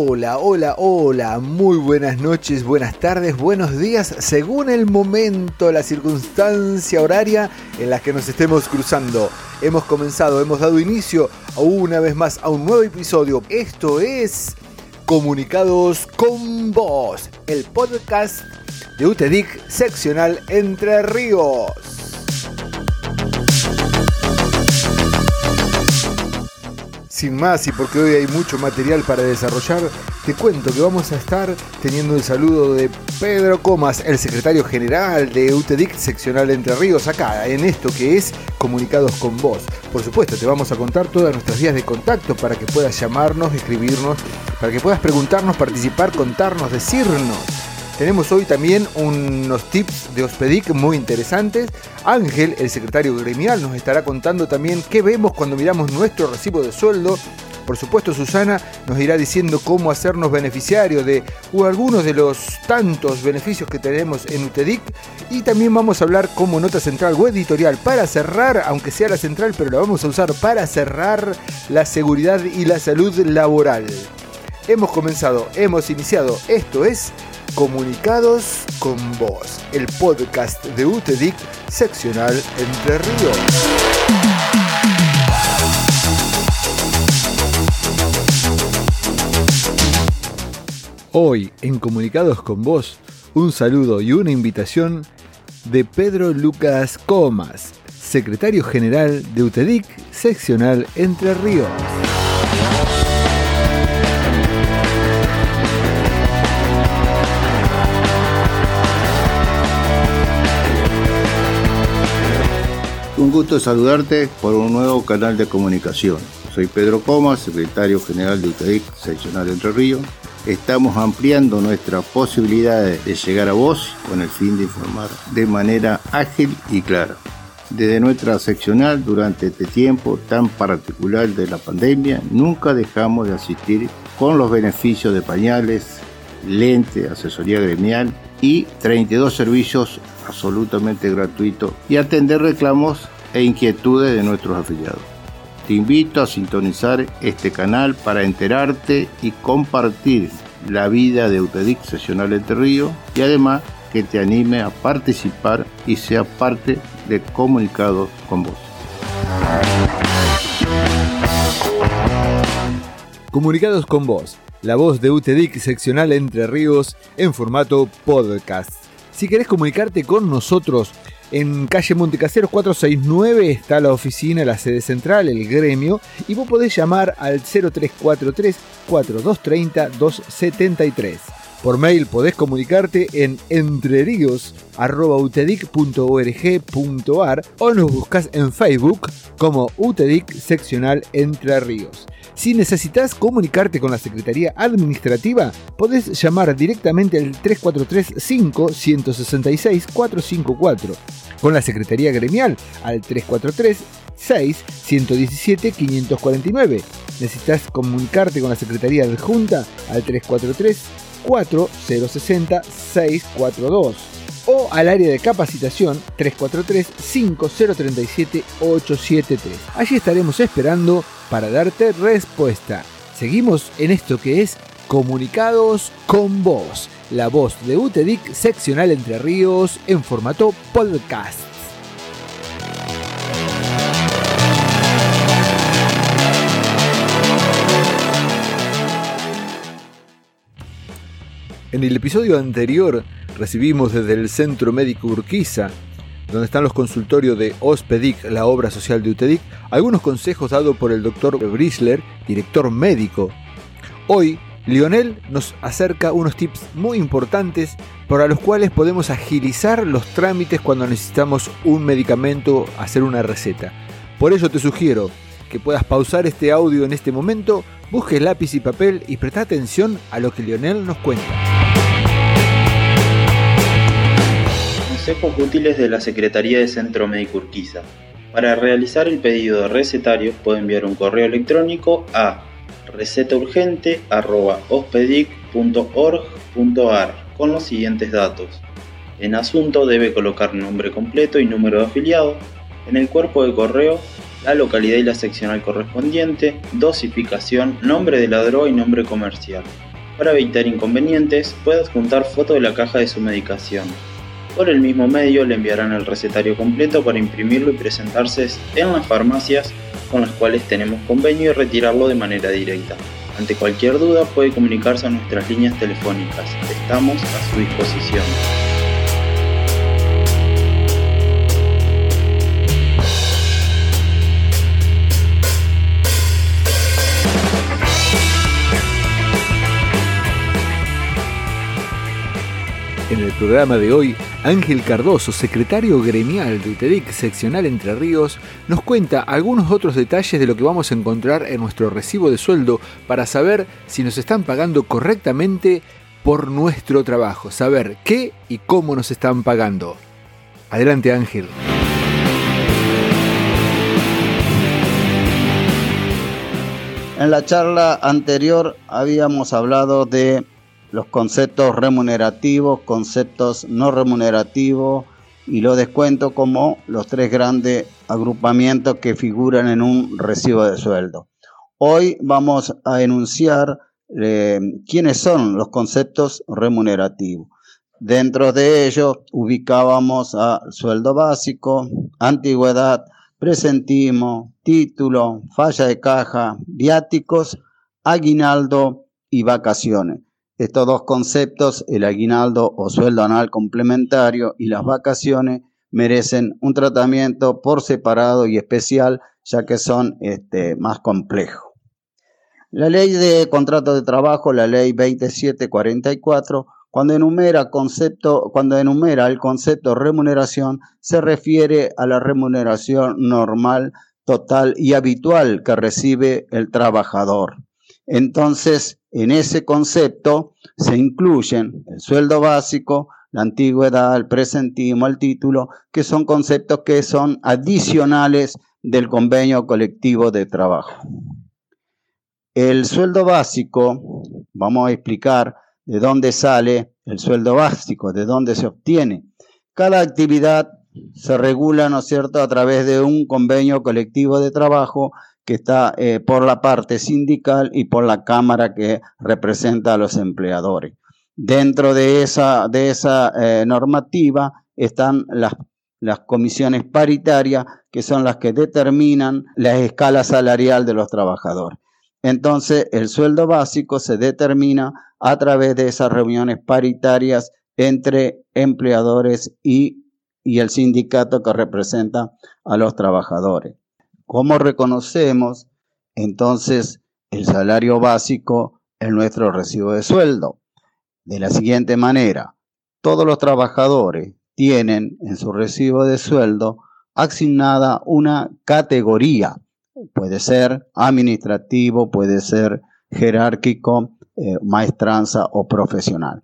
Hola, hola, hola, muy buenas noches, buenas tardes, buenos días, según el momento, la circunstancia horaria en la que nos estemos cruzando. Hemos comenzado, hemos dado inicio a una vez más a un nuevo episodio. Esto es Comunicados con Vos, el podcast de UTEDIC seccional Entre Ríos. Sin más y porque hoy hay mucho material para desarrollar, te cuento que vamos a estar teniendo el saludo de Pedro Comas, el secretario general de UTEDIC seccional Entre Ríos, acá en esto que es Comunicados con Vos. Por supuesto, te vamos a contar todas nuestras vías de contacto para que puedas llamarnos, escribirnos, para que puedas preguntarnos, participar, contarnos, decirnos. Tenemos hoy también unos tips de Hospedic muy interesantes. Ángel, el secretario gremial, nos estará contando también qué vemos cuando miramos nuestro recibo de sueldo. Por supuesto, Susana nos irá diciendo cómo hacernos beneficiarios de algunos de los tantos beneficios que tenemos en UTEDIC. Y también vamos a hablar como nota central o editorial para cerrar, aunque sea la central, pero la vamos a usar para cerrar la seguridad y la salud laboral. Hemos comenzado, hemos iniciado, esto es Comunicados con Vos, el podcast de UTEDIC seccional Entre Ríos. Hoy en Comunicados con Vos, un saludo y una invitación de Pedro Lucas Comas, secretario general de UTEDIC seccional Entre Ríos. Un gusto saludarte por un nuevo canal de comunicación. Soy Pedro Comas, secretario general de UTEDIC seccional Entre Ríos. Estamos ampliando nuestras posibilidades de llegar a vos con el fin de informar de manera ágil y clara. Desde nuestra seccional, durante este tiempo tan particular de la pandemia, nunca dejamos de asistir con los beneficios de pañales, lente, asesoría gremial y 32 servicios absolutamente gratuitos y atender reclamos e inquietudes de nuestros afiliados. Te invito a sintonizar este canal para enterarte y compartir la vida de UTEDIC Sesional Entre Río y además que te anime a participar y sea parte de Comunicados con Vos. Comunicados con Vos, la voz de UTEDIC Seccional Entre Ríos en formato podcast. Si querés comunicarte con nosotros, en calle Montecaseros 469 está la oficina, la sede central, el gremio, y vos podés llamar al 0343 4230 273. Por mail podés comunicarte en entreríos.utedic.org.ar o nos buscas en Facebook como UTEDIC Seccional Entre Ríos. Si necesitas comunicarte con la Secretaría Administrativa, podés llamar directamente al 343 5 166 454. Con la Secretaría Gremial al 343 6 117 549. Necesitas comunicarte con la Secretaría Adjunta al 343 4060 642 o al área de capacitación 343-5037-873. Allí estaremos esperando para darte respuesta. Seguimos en esto que es Comunicados con Vos, la voz de UTEDIC seccional Entre Ríos en formato podcast. En el episodio anterior recibimos desde el Centro Médico Urquiza, donde están los consultorios de Ospedic, la obra social de UTEDIC, algunos consejos dados por el doctor Brisler, director médico. Hoy, Lionel nos acerca unos tips muy importantes para los cuales podemos agilizar los trámites cuando necesitamos un medicamento, hacer una receta. Por ello te sugiero que puedas pausar este audio en este momento, busques lápiz y papel y presta atención a lo que Lionel nos cuenta. Consejos útiles de la Secretaría de Centro Médico Urquiza. Para realizar el pedido de recetario puede enviar un correo electrónico a recetaurgente.ospedic.org.ar con los siguientes datos. En asunto debe colocar nombre completo y número de afiliado. En el cuerpo de correo, la localidad y la seccional correspondiente, dosificación, nombre de la y nombre comercial. Para evitar inconvenientes, puede adjuntar foto de la caja de su medicación. Por el mismo medio le enviarán el recetario completo para imprimirlo y presentarse en las farmacias con las cuales tenemos convenio y retirarlo de manera directa. Ante cualquier duda puede comunicarse a nuestras líneas telefónicas. Estamos a su disposición. El programa de hoy, Ángel Cardoso, secretario gremial de UTEDIC seccional Entre Ríos, nos cuenta algunos otros detalles de lo que vamos a encontrar en nuestro recibo de sueldo para saber si nos están pagando correctamente por nuestro trabajo, saber qué y cómo nos están pagando. Adelante Ángel. En la charla anterior habíamos hablado de los conceptos remunerativos, conceptos no remunerativos y lo descuento como los tres grandes agrupamientos que figuran en un recibo de sueldo. Hoy vamos a enunciar eh, quiénes son los conceptos remunerativos. Dentro de ellos ubicábamos a sueldo básico, antigüedad, presentismo, título, falla de caja, viáticos, aguinaldo y vacaciones. Estos dos conceptos, el aguinaldo o sueldo anual complementario y las vacaciones, merecen un tratamiento por separado y especial, ya que son este, más complejos. La ley de contrato de trabajo, la ley 2744, cuando enumera, concepto, cuando enumera el concepto remuneración, se refiere a la remuneración normal, total y habitual que recibe el trabajador. Entonces, en ese concepto se incluyen el sueldo básico, la antigüedad, el presentismo, el título, que son conceptos que son adicionales del convenio colectivo de trabajo. El sueldo básico, vamos a explicar de dónde sale el sueldo básico, de dónde se obtiene. Cada actividad se regula, ¿no es cierto?, a través de un convenio colectivo de trabajo que está eh, por la parte sindical y por la Cámara que representa a los empleadores. Dentro de esa, de esa eh, normativa están las, las comisiones paritarias, que son las que determinan la escala salarial de los trabajadores. Entonces, el sueldo básico se determina a través de esas reuniones paritarias entre empleadores y, y el sindicato que representa a los trabajadores. ¿Cómo reconocemos entonces el salario básico en nuestro recibo de sueldo? De la siguiente manera, todos los trabajadores tienen en su recibo de sueldo asignada una categoría. Puede ser administrativo, puede ser jerárquico, eh, maestranza o profesional.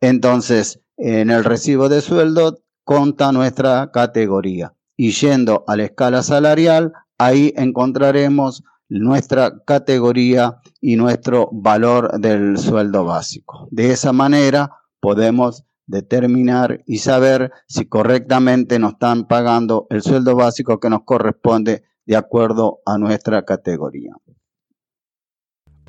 Entonces, en el recibo de sueldo conta nuestra categoría y yendo a la escala salarial ahí encontraremos nuestra categoría y nuestro valor del sueldo básico. De esa manera podemos determinar y saber si correctamente nos están pagando el sueldo básico que nos corresponde de acuerdo a nuestra categoría.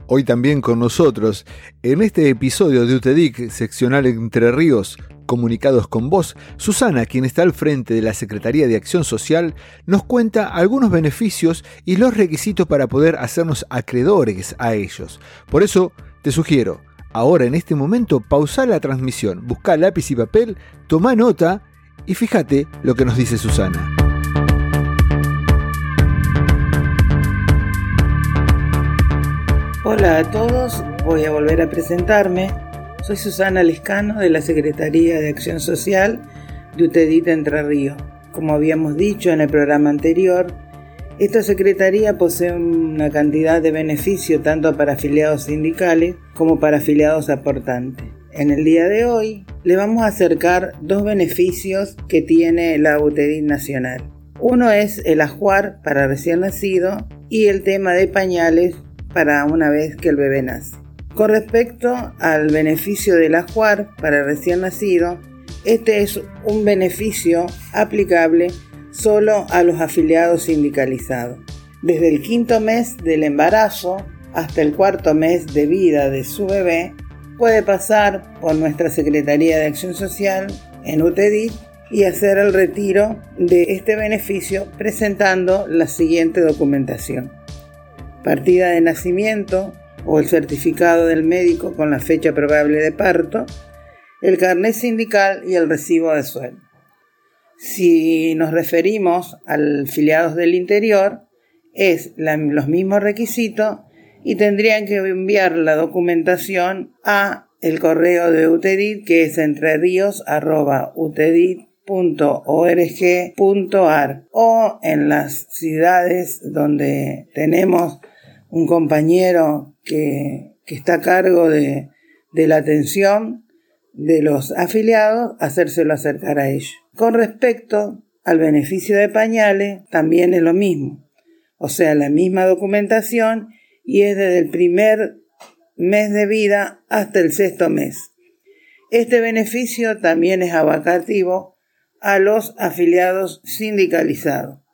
Hoy también con nosotros, en este episodio de UTEDIC, seccional Entre Ríos, comunicados con vos, Susana, quien está al frente de la Secretaría de Acción Social, nos cuenta algunos beneficios y los requisitos para poder hacernos acreedores a ellos. Por eso, te sugiero, ahora en este momento, pausa la transmisión, busca lápiz y papel, toma nota y fíjate lo que nos dice Susana. Hola a todos, voy a volver a presentarme. Soy Susana Lescano de la Secretaría de Acción Social de UTEDIT Entre Ríos. Como habíamos dicho en el programa anterior, esta Secretaría posee una cantidad de beneficios tanto para afiliados sindicales como para afiliados aportantes. En el día de hoy le vamos a acercar dos beneficios que tiene la UTEDIT Nacional. Uno es el ajuar para recién nacido y el tema de pañales para una vez que el bebé nace. Con respecto al beneficio del ajuar para recién nacido, este es un beneficio aplicable solo a los afiliados sindicalizados. Desde el quinto mes del embarazo hasta el cuarto mes de vida de su bebé, puede pasar por nuestra Secretaría de Acción Social en UTEDIT y hacer el retiro de este beneficio presentando la siguiente documentación. Partida de nacimiento o el certificado del médico con la fecha probable de parto, el carnet sindical y el recibo de sueldo. Si nos referimos al filiados del interior, es los mismos requisitos y tendrían que enviar la documentación a el correo de UTEDIT que es entreríos.utedit.org.ar o en las ciudades donde tenemos un compañero que, está a cargo de, de la atención de los afiliados, hacérselo acercar a ellos. Con respecto al beneficio de pañales, también es lo mismo. O sea, la misma documentación y es desde el primer mes de vida hasta el sexto mes. Este beneficio también es abarcativo a los afiliados sindicalizados.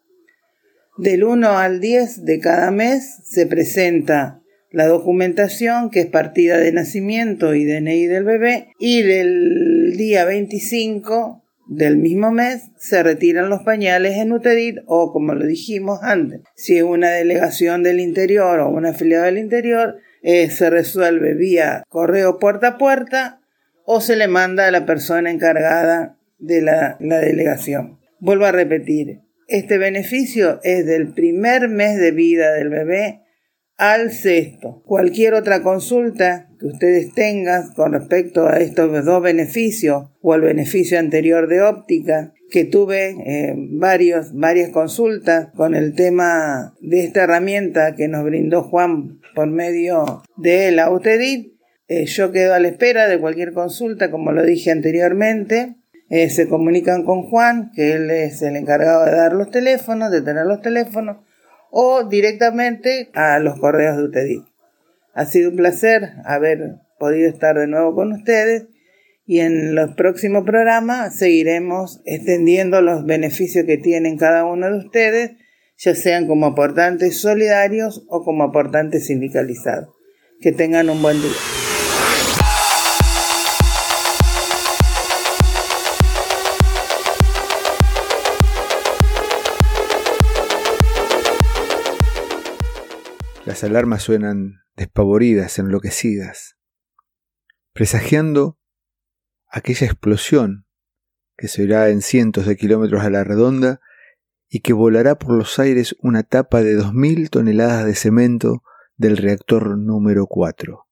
Del 1 al 10 de cada mes se presenta la documentación que es partida de nacimiento y DNI del bebé y del día 25 del mismo mes se retiran los pañales en UTEDIT o como lo dijimos antes, si es una delegación del interior o una afiliada del interior, eh, se resuelve vía correo puerta a puerta o se le manda a la persona encargada de la delegación. Vuelvo a repetir, este beneficio es del primer mes de vida del bebé al sexto. Cualquier otra consulta que ustedes tengan con respecto a estos dos beneficios o al beneficio anterior de óptica, que tuve eh, varias consultas con el tema de esta herramienta que nos brindó Juan por medio de la UTEDIT. Eh, yo quedo a la espera de cualquier consulta, como lo dije anteriormente. Eh, se comunican con Juan, que él es el encargado de dar los teléfonos, de tener los teléfonos o directamente a los correos de UTEDIT. Ha sido un placer haber podido estar de nuevo con ustedes y en los próximos programas seguiremos extendiendo los beneficios que tienen cada uno de ustedes, ya sean como aportantes solidarios o como aportantes sindicalizados. Que tengan un buen día. Las alarmas suenan despavoridas, enloquecidas, presagiando aquella explosión que se oirá en cientos de kilómetros a la redonda y que volará por los aires una tapa de dos mil toneladas de cemento del reactor número 4.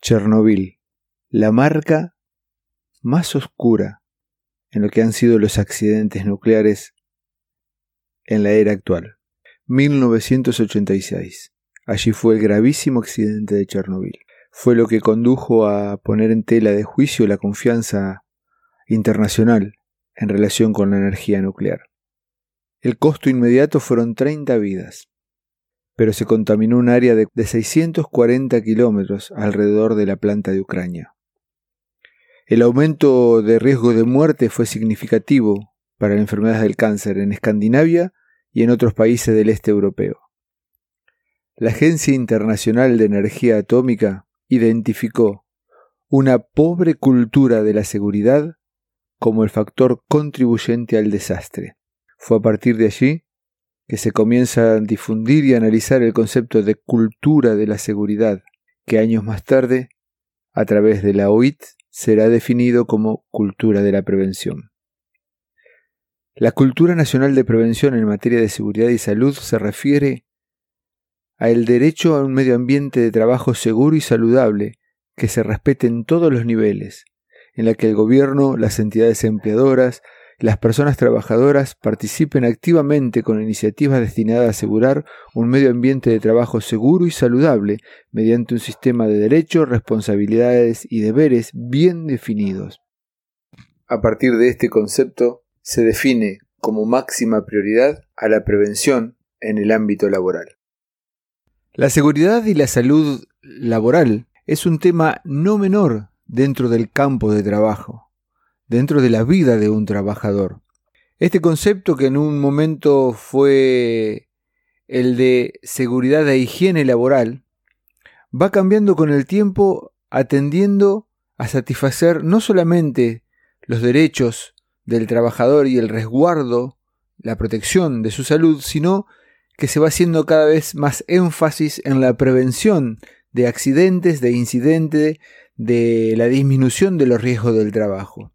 Chernobyl, la marca más oscura en lo que han sido los accidentes nucleares en la era actual. 1986. Allí fue el gravísimo accidente de Chernobyl. Fue lo que condujo a poner en tela de juicio la confianza internacional en relación con la energía nuclear. El costo inmediato fueron 30 vidas, pero se contaminó un área de, 640 kilómetros alrededor de la planta de Ucrania. El aumento de riesgo de muerte fue significativo para las enfermedades del cáncer en Escandinavia y en otros países del este europeo. La Agencia Internacional de Energía Atómica identificó una pobre cultura de la seguridad como el factor contribuyente al desastre. Fue a partir de allí que se comienza a difundir y analizar el concepto de cultura de la seguridad, que años más tarde, a través de la OIT, será definido como cultura de la prevención. La cultura nacional de prevención en materia de seguridad y salud se refiere a el derecho a un medio ambiente de trabajo seguro y saludable que se respete en todos los niveles, en la que el gobierno, las entidades empleadoras, las personas trabajadoras participen activamente con iniciativas destinadas a asegurar un medio ambiente de trabajo seguro y saludable mediante un sistema de derechos, responsabilidades y deberes bien definidos. A partir de este concepto se define como máxima prioridad a la prevención en el ámbito laboral. La seguridad y la salud laboral es un tema no menor dentro del campo de trabajo, dentro de la vida de un trabajador. Este concepto que en un momento fue el de seguridad e higiene laboral, va cambiando con el tiempo atendiendo a satisfacer no solamente los derechos del trabajador y el resguardo, la protección de su salud, sino que se va haciendo cada vez más énfasis en la prevención de accidentes, de incidentes, de la disminución de los riesgos del trabajo.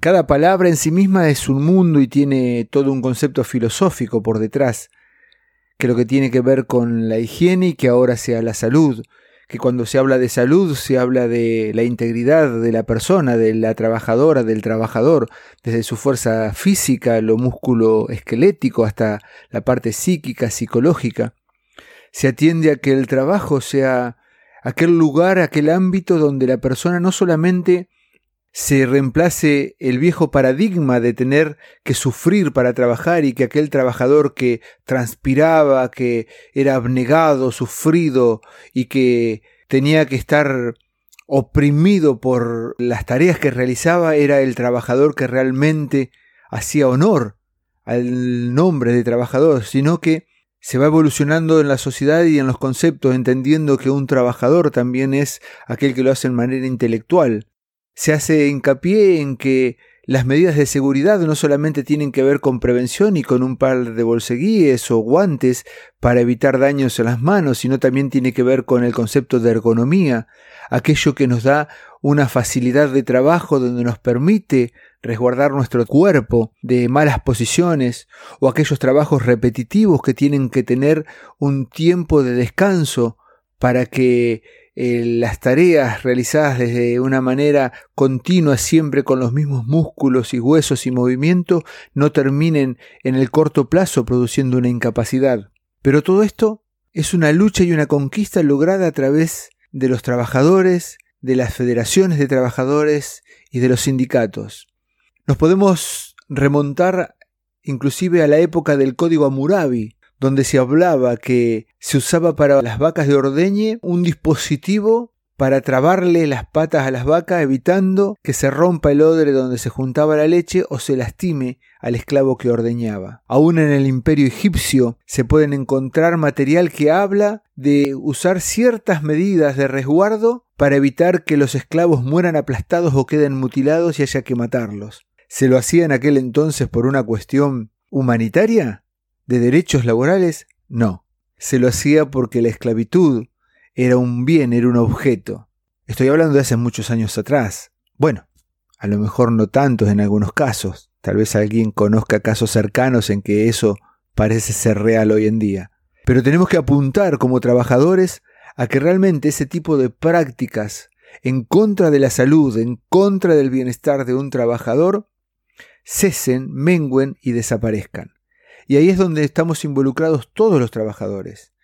Cada palabra en sí misma es un mundo y tiene todo un concepto filosófico por detrás, que lo que tiene que ver con la higiene y que ahora sea la salud, que cuando se habla de salud se habla de la integridad de la persona, de la trabajadora, del trabajador, desde su fuerza física, lo músculo esquelético hasta la parte psíquica, psicológica. Se atiende a que el trabajo sea aquel lugar, aquel ámbito donde la persona no solamente se reemplace el viejo paradigma de tener que sufrir para trabajar y que aquel trabajador que transpiraba, que era abnegado, sufrido y que tenía que estar oprimido por las tareas que realizaba era el trabajador que realmente hacía honor al nombre de trabajador, sino que se va evolucionando en la sociedad y en los conceptos, entendiendo que un trabajador también es aquel que lo hace en manera intelectual, se hace hincapié en que las medidas de seguridad no solamente tienen que ver con prevención y con un par de bolseguíes o guantes para evitar daños en las manos, sino también tiene que ver con el concepto de ergonomía, aquello que nos da una facilidad de trabajo donde nos permite resguardar nuestro cuerpo de malas posiciones o aquellos trabajos repetitivos que tienen que tener un tiempo de descanso para que eh, las tareas realizadas desde una manera continua, siempre con los mismos músculos y huesos y movimiento, no terminen en el corto plazo produciendo una incapacidad. Pero todo esto es una lucha y una conquista lograda a través de los trabajadores, de las federaciones de trabajadores y de los sindicatos. Nos podemos remontar inclusive a la época del Código Amurabi, donde se hablaba que se usaba para las vacas de ordeñe un dispositivo para trabarle las patas a las vacas evitando que se rompa el odre donde se juntaba la leche o se lastime al esclavo que ordeñaba. Aún en el imperio egipcio se pueden encontrar material que habla de usar ciertas medidas de resguardo para evitar que los esclavos mueran aplastados o queden mutilados y haya que matarlos. ¿Se lo hacía en aquel entonces por una cuestión humanitaria? De derechos laborales, no. Se lo hacía porque la esclavitud era un bien, era un objeto. Estoy hablando de hace muchos años atrás. Bueno, a lo mejor no tantos en algunos casos. Tal vez alguien conozca casos cercanos en que eso parece ser real hoy en día. Pero tenemos que apuntar como trabajadores a que realmente ese tipo de prácticas en contra de la salud, en contra del bienestar de un trabajador, cesen, menguen y desaparezcan. Y ahí es donde estamos involucrados todos los trabajadores.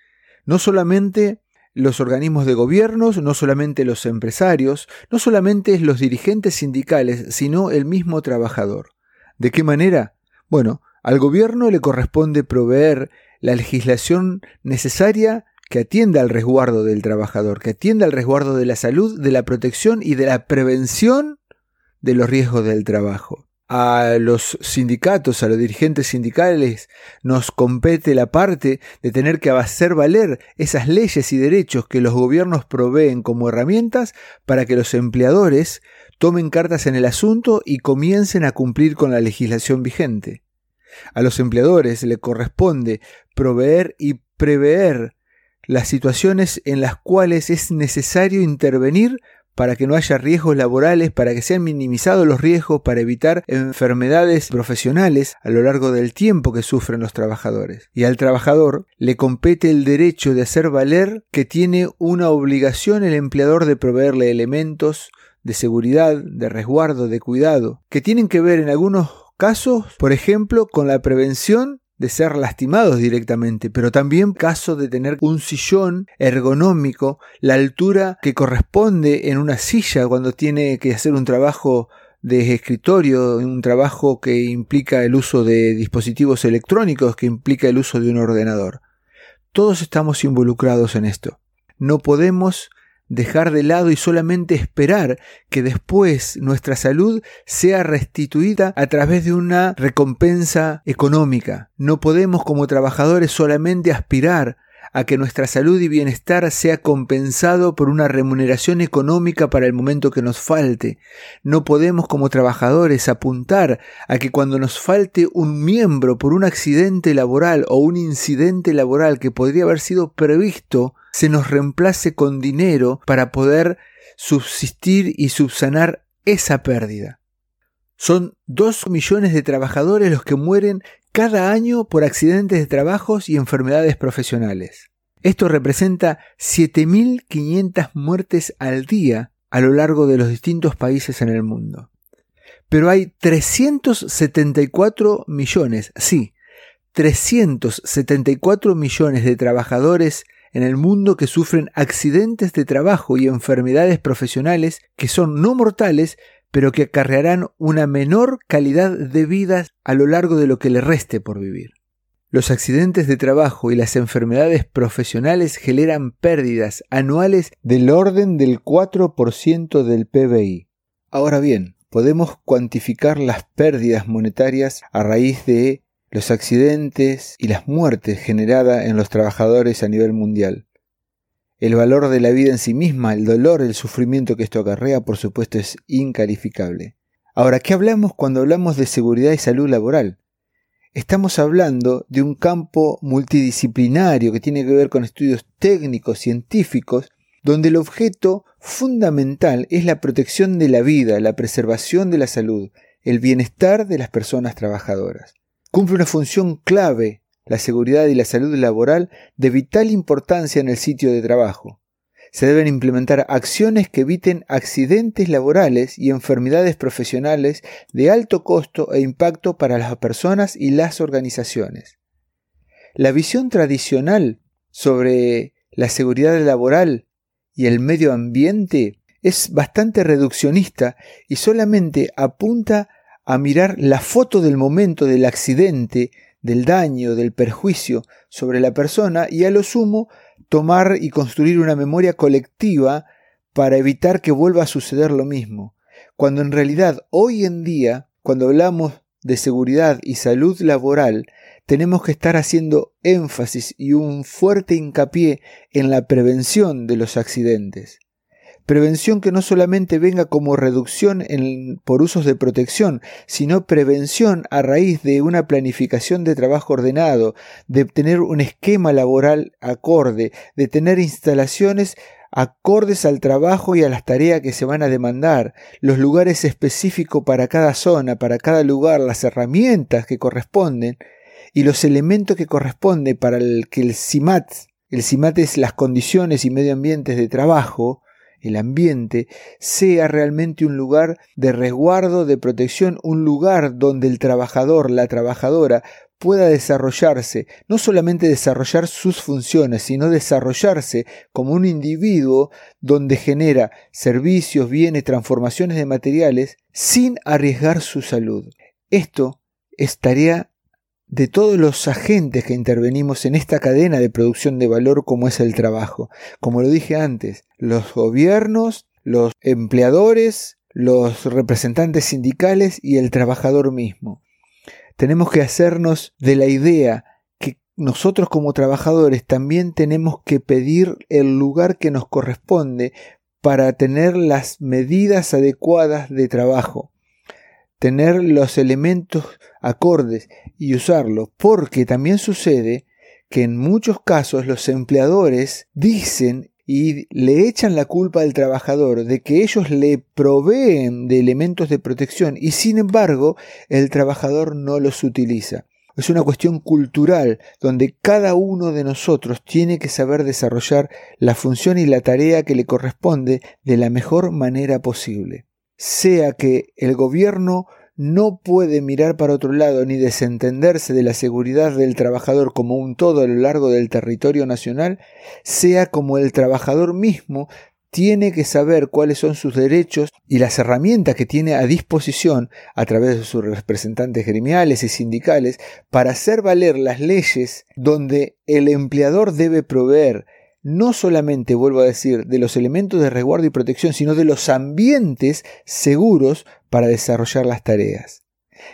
No solamente los organismos de gobiernos, no solamente los empresarios, no solamente los dirigentes sindicales, sino el mismo trabajador. ¿De qué manera? Bueno, al gobierno le corresponde proveer la legislación necesaria que atienda al resguardo del trabajador, que atienda al resguardo de la salud, de la protección y de la prevención de los riesgos del trabajo a los sindicatos, a los dirigentes sindicales, nos compete la parte de tener que hacer valer esas leyes y derechos que los gobiernos proveen como herramientas para que los empleadores tomen cartas en el asunto y comiencen a cumplir con la legislación vigente. A los empleadores le corresponde proveer y prever las situaciones en las cuales es necesario intervenir para que no haya riesgos laborales, para que sean minimizados los riesgos, para evitar enfermedades profesionales a lo largo del tiempo que sufren los trabajadores. Y al trabajador le compete el derecho de hacer valer que tiene una obligación el empleador de proveerle elementos de seguridad, de resguardo, de cuidado, que tienen que ver en algunos casos, por ejemplo, con la prevención de ser lastimados directamente, pero también caso de tener un sillón ergonómico, la altura que corresponde en una silla cuando tiene que hacer un trabajo de escritorio, un trabajo que implica el uso de dispositivos electrónicos, que implica el uso de un ordenador. Todos estamos involucrados en esto. No podemos dejar de lado y solamente esperar que después nuestra salud sea restituida a través de una recompensa económica. No podemos como trabajadores solamente aspirar a que nuestra salud y bienestar sea compensado por una remuneración económica para el momento que nos falte. No podemos como trabajadores apuntar a que cuando nos falte un miembro por un accidente laboral o un incidente laboral que podría haber sido previsto, se nos reemplace con dinero para poder subsistir y subsanar esa pérdida. Son dos millones de trabajadores los que mueren cada año por accidentes de trabajos y enfermedades profesionales. Esto representa 7.500 muertes al día a lo largo de los distintos países en el mundo. Pero hay 374 millones, sí, 374 millones de trabajadores en el mundo que sufren accidentes de trabajo y enfermedades profesionales que son no mortales pero que acarrearán una menor calidad de vida a lo largo de lo que le reste por vivir. Los accidentes de trabajo y las enfermedades profesionales generan pérdidas anuales del orden del 4% del PBI. Ahora bien, podemos cuantificar las pérdidas monetarias a raíz de los accidentes y las muertes generadas en los trabajadores a nivel mundial. El valor de la vida en sí misma, el dolor, el sufrimiento que esto acarrea, por supuesto, es incalificable. Ahora, ¿qué hablamos cuando hablamos de seguridad y salud laboral? Estamos hablando de un campo multidisciplinario que tiene que ver con estudios técnicos, científicos, donde el objeto fundamental es la protección de la vida, la preservación de la salud, el bienestar de las personas trabajadoras. Cumple una función clave la seguridad y la salud laboral de vital importancia en el sitio de trabajo. Se deben implementar acciones que eviten accidentes laborales y enfermedades profesionales de alto costo e impacto para las personas y las organizaciones. La visión tradicional sobre la seguridad laboral y el medio ambiente es bastante reduccionista y solamente apunta a mirar la foto del momento del accidente del daño, del perjuicio sobre la persona y a lo sumo tomar y construir una memoria colectiva para evitar que vuelva a suceder lo mismo. Cuando en realidad hoy en día, cuando hablamos de seguridad y salud laboral, tenemos que estar haciendo énfasis y un fuerte hincapié en la prevención de los accidentes. Prevención que no solamente venga como reducción por usos de protección, sino prevención a raíz de una planificación de trabajo ordenado, de tener un esquema laboral acorde, de tener instalaciones acordes al trabajo y a las tareas que se van a demandar, los lugares específicos para cada zona, para cada lugar, las herramientas que corresponden y los elementos que corresponden para el que el CIMAT, el CIMAT es las condiciones y medio ambientes de trabajo, el ambiente, sea realmente un lugar de resguardo, de protección, un lugar donde el trabajador, la trabajadora, pueda desarrollarse, no solamente desarrollar sus funciones, sino desarrollarse como un individuo donde genera servicios, bienes, transformaciones de materiales sin arriesgar su salud. Esto es tarea de todos los agentes que intervenimos en esta cadena de producción de valor como es el trabajo. Como lo dije antes, los gobiernos, los empleadores, los representantes sindicales y el trabajador mismo. Tenemos que hacernos de la idea que nosotros como trabajadores también tenemos que pedir el lugar que nos corresponde para tener las medidas adecuadas de trabajo tener los elementos acordes y usarlos, porque también sucede que en muchos casos los empleadores dicen y le echan la culpa al trabajador de que ellos le proveen de elementos de protección y sin embargo el trabajador no los utiliza. Es una cuestión cultural donde cada uno de nosotros tiene que saber desarrollar la función y la tarea que le corresponde de la mejor manera posible sea que el gobierno no puede mirar para otro lado ni desentenderse de la seguridad del trabajador como un todo a lo largo del territorio nacional, sea como el trabajador mismo tiene que saber cuáles son sus derechos y las herramientas que tiene a disposición a través de sus representantes gremiales y sindicales para hacer valer las leyes donde el empleador debe proveer no solamente, vuelvo a decir, de los elementos de resguardo y protección, sino de los ambientes seguros para desarrollar las tareas.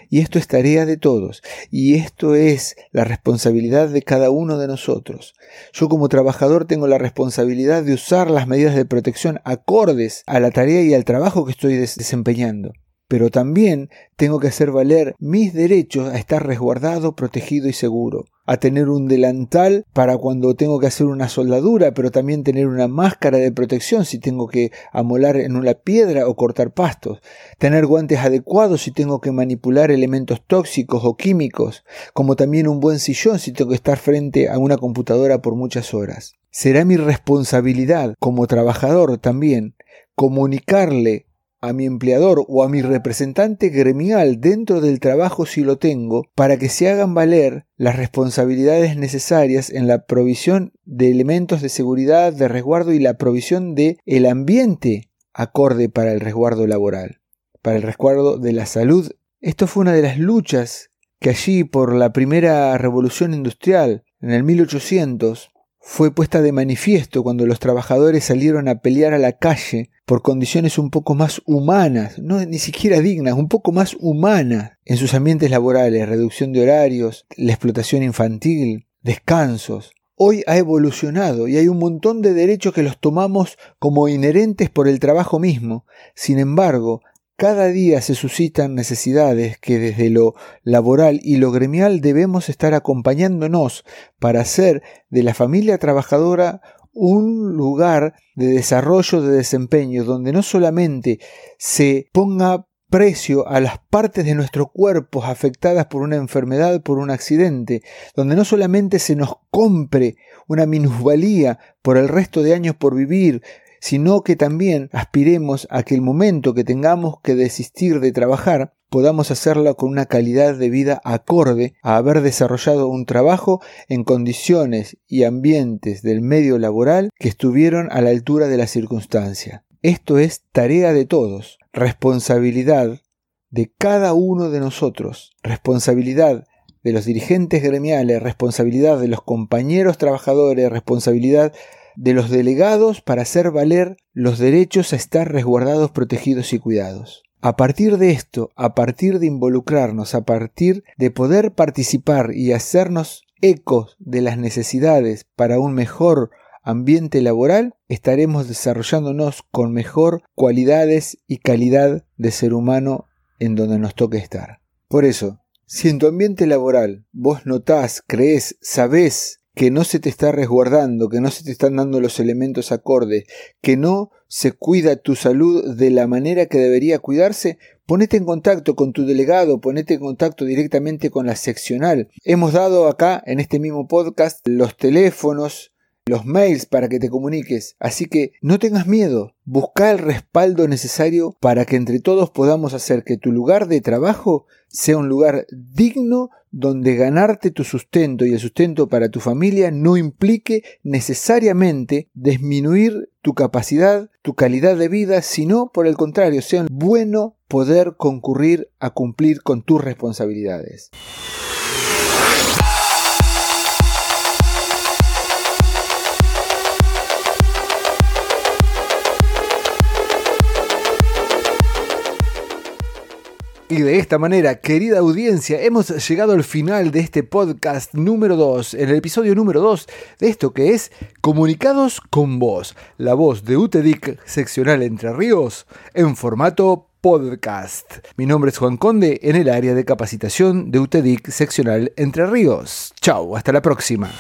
Y esto es tarea de todos, y esto es la responsabilidad de cada uno de nosotros. Yo como trabajador tengo la responsabilidad de usar las medidas de protección acordes a la tarea y al trabajo que estoy desempeñando pero también tengo que hacer valer mis derechos a estar resguardado, protegido y seguro, a tener un delantal para cuando tengo que hacer una soldadura, pero también tener una máscara de protección si tengo que amolar en una piedra o cortar pastos, tener guantes adecuados si tengo que manipular elementos tóxicos o químicos, como también un buen sillón si tengo que estar frente a una computadora por muchas horas. Será mi responsabilidad como trabajador también comunicarle a mi empleador o a mi representante gremial dentro del trabajo si lo tengo, para que se hagan valer las responsabilidades necesarias en la provisión de elementos de seguridad, de resguardo y la provisión de el ambiente acorde para el resguardo laboral, para el resguardo de la salud. Esto fue una de las luchas que allí por la primera revolución industrial en el 1800 fue puesta de manifiesto cuando los trabajadores salieron a pelear a la calle por condiciones un poco más humanas, no ni siquiera dignas, un poco más humanas en sus ambientes laborales, reducción de horarios, la explotación infantil, descansos. Hoy ha evolucionado y hay un montón de derechos que los tomamos como inherentes por el trabajo mismo. Sin embargo, cada día se suscitan necesidades que desde lo laboral y lo gremial debemos estar acompañándonos para hacer de la familia trabajadora un lugar de desarrollo de desempeño donde no solamente se ponga precio a las partes de nuestro cuerpo afectadas por una enfermedad, por un accidente, donde no solamente se nos compre una minusvalía por el resto de años por vivir, sino que también aspiremos a que el momento que tengamos que desistir de trabajar podamos hacerlo con una calidad de vida acorde a haber desarrollado un trabajo en condiciones y ambientes del medio laboral que estuvieron a la altura de la circunstancia. Esto es tarea de todos, responsabilidad de cada uno de nosotros, responsabilidad de los dirigentes gremiales, responsabilidad de los compañeros trabajadores, responsabilidad de los delegados para hacer valer los derechos a estar resguardados, protegidos y cuidados. A partir de esto, a partir de involucrarnos, a partir de poder participar y hacernos ecos de las necesidades para un mejor ambiente laboral, estaremos desarrollándonos con mejor cualidades y calidad de ser humano en donde nos toque estar. Por eso, si en tu ambiente laboral vos notás, crees, sabés que no se te está resguardando, que no se te están dando los elementos acordes, que no se cuida tu salud de la manera que debería cuidarse, ponete en contacto con tu delegado, ponete en contacto directamente con la seccional. Hemos dado acá en este mismo podcast los teléfonos, los mails para que te comuniques. Así que no tengas miedo, busca el respaldo necesario para que entre todos podamos hacer que tu lugar de trabajo sea un lugar digno donde ganarte tu sustento y el sustento para tu familia no implique necesariamente disminuir tu capacidad, tu calidad de vida, sino por el contrario, sea bueno poder concurrir a cumplir con tus responsabilidades. Y de esta manera, querida audiencia, hemos llegado al final de este podcast número 2, en el episodio número 2 de esto que es Comunicados con Voz, la voz de UTEDIC seccional Entre Ríos en formato podcast. Mi nombre es Juan Conde en el área de capacitación de UTEDIC seccional Entre Ríos. Chao, hasta la próxima.